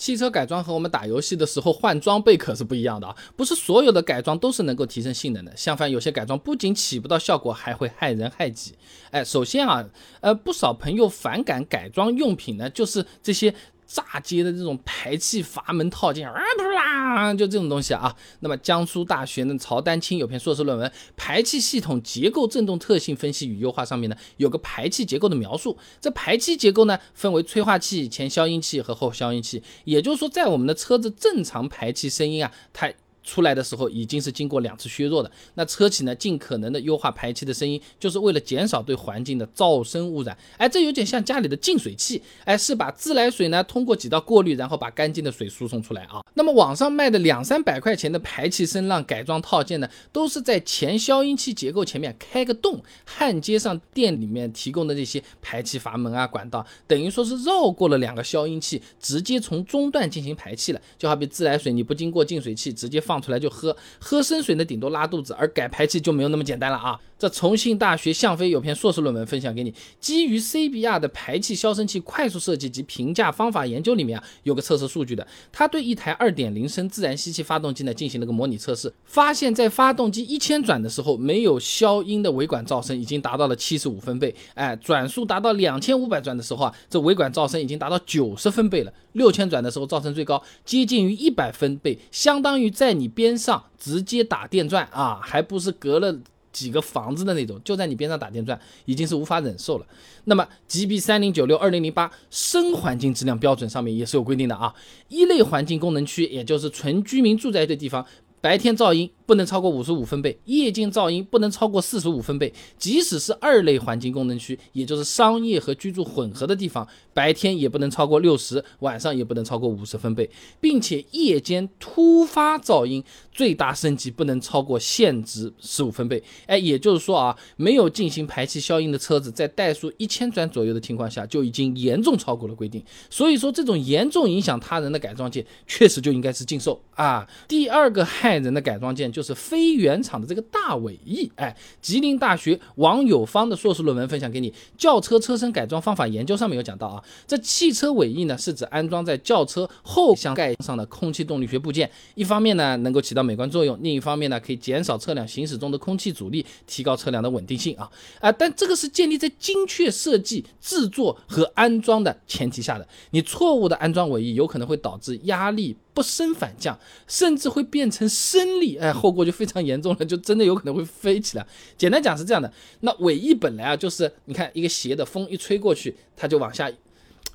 汽车改装和我们打游戏的时候换装备可是不一样的啊，不是所有的改装都是能够提升性能的，相反，有些改装不仅起不到效果，还会害人害己。哎，首先啊，呃，不少朋友反感改装用品呢，就是这些。炸街的这种排气阀门套件啊，不啊，就这种东西啊。那么江苏大学的曹丹青有篇硕士论文《排气系统结构振动特性分析与优化》，上面呢有个排气结构的描述。这排气结构呢分为催化器、前消音器和后消音器。也就是说，在我们的车子正常排气声音啊，它。出来的时候已经是经过两次削弱的，那车企呢尽可能的优化排气的声音，就是为了减少对环境的噪声污染。哎，这有点像家里的净水器，哎，是把自来水呢通过几道过滤，然后把干净的水输送出来啊。那么网上卖的两三百块钱的排气声浪改装套件呢，都是在前消音器结构前面开个洞，焊接上店里面提供的这些排气阀门啊管道，等于说是绕过了两个消音器，直接从中段进行排气了。就好比自来水你不经过净水器直接。放出来就喝，喝生水呢，顶多拉肚子，而改排气就没有那么简单了啊。这重庆大学向飞有篇硕士论文分享给你，基于 CBR 的排气消声器快速设计及评价方法研究里面啊，有个测试数据的，他对一台2.0升自然吸气发动机呢进行了个模拟测试，发现，在发动机一千转的时候，没有消音的尾管噪声已经达到了七十五分贝，哎，转速达到两千五百转的时候啊，这尾管噪声已经达到九十分贝了，六千转的时候噪声最高接近于一百分贝，相当于在你边上直接打电钻啊，还不是隔了。几个房子的那种，就在你边上打电钻，已经是无法忍受了。那么 GB 三零九六二零零八深环境质量标准上面也是有规定的啊，一类环境功能区，也就是纯居民住宅的地方。白天噪音不能超过五十五分贝，夜间噪音不能超过四十五分贝。即使是二类环境功能区，也就是商业和居住混合的地方，白天也不能超过六十，晚上也不能超过五十分贝，并且夜间突发噪音最大升级不能超过限值十五分贝。哎，也就是说啊，没有进行排气消音的车子，在怠速一千转左右的情况下，就已经严重超过了规定。所以说，这种严重影响他人的改装件，确实就应该是禁售啊。第二个。害人的改装件就就是非原厂的这个大尾翼，哎，吉林大学王友芳的硕士论文分享给你，轿车车身改装方法研究上面有讲到啊，这汽车尾翼呢是指安装在轿车后箱盖上的空气动力学部件，一方面呢能够起到美观作用，另一方面呢可以减少车辆行驶中的空气阻力，提高车辆的稳定性啊啊，但这个是建立在精确设计、制作和安装的前提下的，你错误的安装尾翼有可能会导致压力。不升反降，甚至会变成升力，哎，后果就非常严重了，就真的有可能会飞起来。简单讲是这样的，那尾翼本来啊，就是你看一个斜的，风一吹过去，它就往下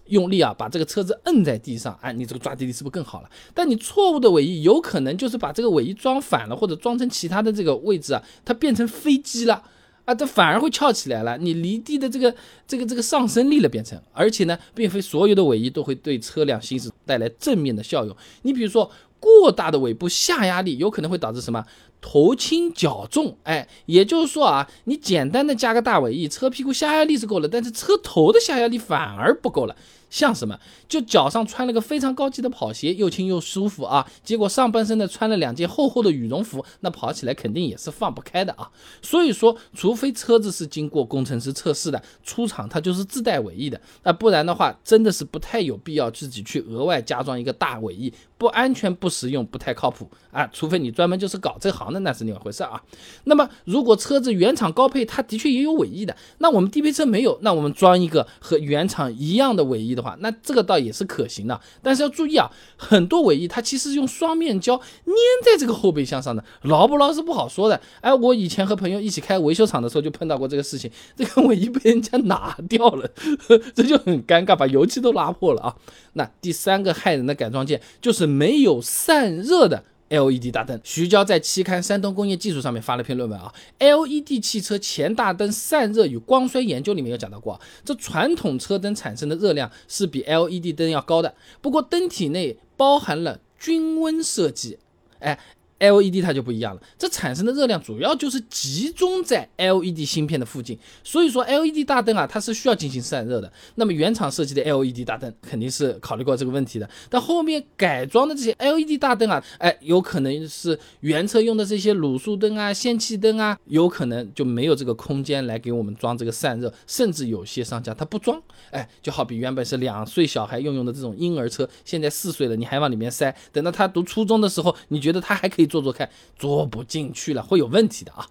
用力啊，把这个车子摁在地上，哎，你这个抓地力是不是更好了？但你错误的尾翼，有可能就是把这个尾翼装反了，或者装成其他的这个位置啊，它变成飞机了。啊，这反而会翘起来了，你离地的这个这个这个上升力了变成，而且呢，并非所有的尾翼都会对车辆行驶带来正面的效用。你比如说，过过大的尾部下压力有可能会导致什么？头轻脚重。哎，也就是说啊，你简单的加个大尾翼，车屁股下压力是够了，但是车头的下压力反而不够了。像什么？就脚上穿了个非常高级的跑鞋，又轻又舒服啊。结果上半身呢穿了两件厚厚的羽绒服，那跑起来肯定也是放不开的啊。所以说，除非车子是经过工程师测试的，出厂它就是自带尾翼的，那不然的话，真的是不太有必要自己去额外加装一个大尾翼，不安全、不实用用、不太靠谱啊。除非你专门就是搞这行的，那是另外回事啊。那么，如果车子原厂高配，它的确也有尾翼的，那我们低配车没有，那我们装一个和原厂一样的尾翼的。话，那这个倒也是可行的，但是要注意啊，很多尾翼它其实用双面胶粘在这个后备箱上的，牢不牢是不好说的。哎，我以前和朋友一起开维修厂的时候就碰到过这个事情，这个尾翼被人家拿掉了，这就很尴尬，把油漆都拉破了啊。那第三个害人的改装件就是没有散散热的。LED 大灯，徐娇在期刊《山东工业技术》上面发了篇论文啊。LED 汽车前大灯散热与光衰研究里面有讲到过，这传统车灯产生的热量是比 LED 灯要高的。不过灯体内包含了均温设计，哎 LED 它就不一样了，这产生的热量主要就是集中在 LED 芯片的附近，所以说 LED 大灯啊，它是需要进行散热的。那么原厂设计的 LED 大灯肯定是考虑过这个问题的，但后面改装的这些 LED 大灯啊，哎，有可能是原车用的这些卤素灯啊、氙气灯啊，有可能就没有这个空间来给我们装这个散热，甚至有些商家他不装，哎，就好比原本是两岁小孩用用的这种婴儿车，现在四岁了，你还往里面塞，等到他读初中的时候，你觉得他还可以。做做看，做不进去了会有问题的啊，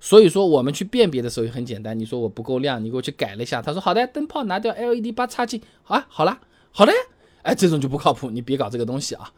所以说我们去辨别的时候也很简单，你说我不够亮，你给我去改了一下，他说好的，灯泡拿掉 LED 八插进，啊，好了，好的，哎，这种就不靠谱，你别搞这个东西啊。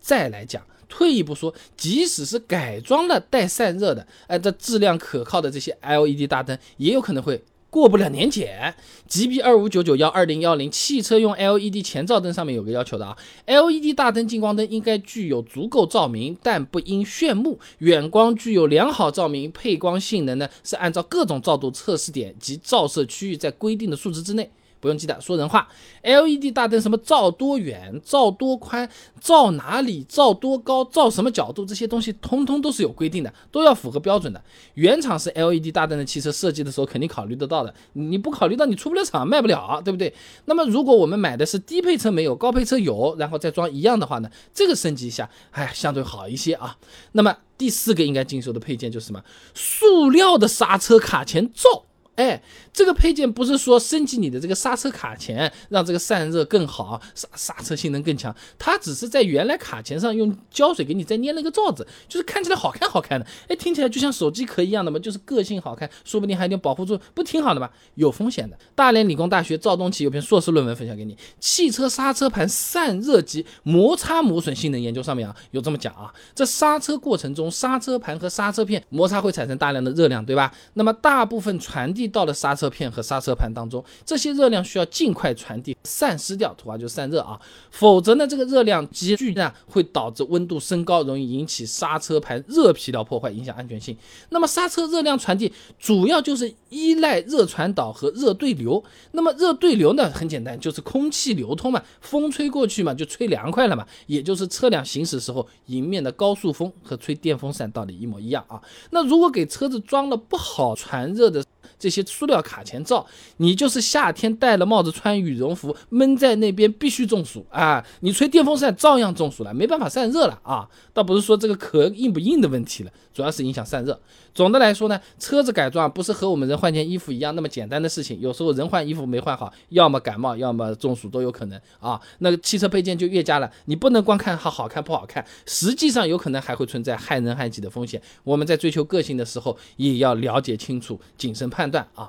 再来讲，退一步说，即使是改装了带散热的，哎，这质量可靠的这些 LED 大灯，也有可能会。过不了年检，GB 二五九九幺二零幺零汽车用 LED 前照灯上面有个要求的啊，LED 大灯近光灯应该具有足够照明，但不应炫目，远光具有良好照明，配光性能呢是按照各种照度测试点及照射区域在规定的数值之内。不用记得说人话，LED 大灯什么照多远、照多宽、照哪里、照多高、照什么角度，这些东西通通都是有规定的，都要符合标准的。原厂是 LED 大灯的汽车设计的时候肯定考虑得到的，你不考虑到你出不了厂卖不了，对不对？那么如果我们买的是低配车没有，高配车有，然后再装一样的话呢，这个升级一下，哎，相对好一些啊。那么第四个应该禁售的配件就是什么？塑料的刹车卡钳罩。哎，这个配件不是说升级你的这个刹车卡钳，让这个散热更好，刹刹车性能更强，它只是在原来卡钳上用胶水给你再粘了一个罩子，就是看起来好看好看的。哎，听起来就像手机壳一样的嘛，就是个性好看，说不定还有点保护作用，不挺好的吗？有风险的。大连理工大学赵东奇有篇硕士论文分享给你，《汽车刹车盘散热及摩擦磨损性能研究》上面啊有这么讲啊，这刹车过程中，刹车盘和刹车片摩擦会产生大量的热量，对吧？那么大部分传递到了刹车片和刹车盘当中，这些热量需要尽快传递散失掉，图啊就散热啊，否则呢这个热量积聚呢会导致温度升高，容易引起刹车盘热疲劳破坏，影响安全性。那么刹车热量传递主要就是依赖热传导和热对流。那么热对流呢很简单，就是空气流通嘛，风吹过去嘛就吹凉快了嘛，也就是车辆行驶时候迎面的高速风和吹电风扇道理一模一样啊。那如果给车子装了不好传热的，这些塑料卡钳罩，你就是夏天戴了帽子穿羽绒服闷在那边必须中暑啊！你吹电风扇照样中暑了，没办法散热了啊！倒不是说这个壳硬不硬的问题了，主要是影响散热。总的来说呢，车子改装不是和我们人换件衣服一样那么简单的事情，有时候人换衣服没换好，要么感冒，要么中暑都有可能啊。那个汽车配件就越加了，你不能光看它好看不好看，实际上有可能还会存在害人害己的风险。我们在追求个性的时候，也要了解清楚，谨慎判段啊。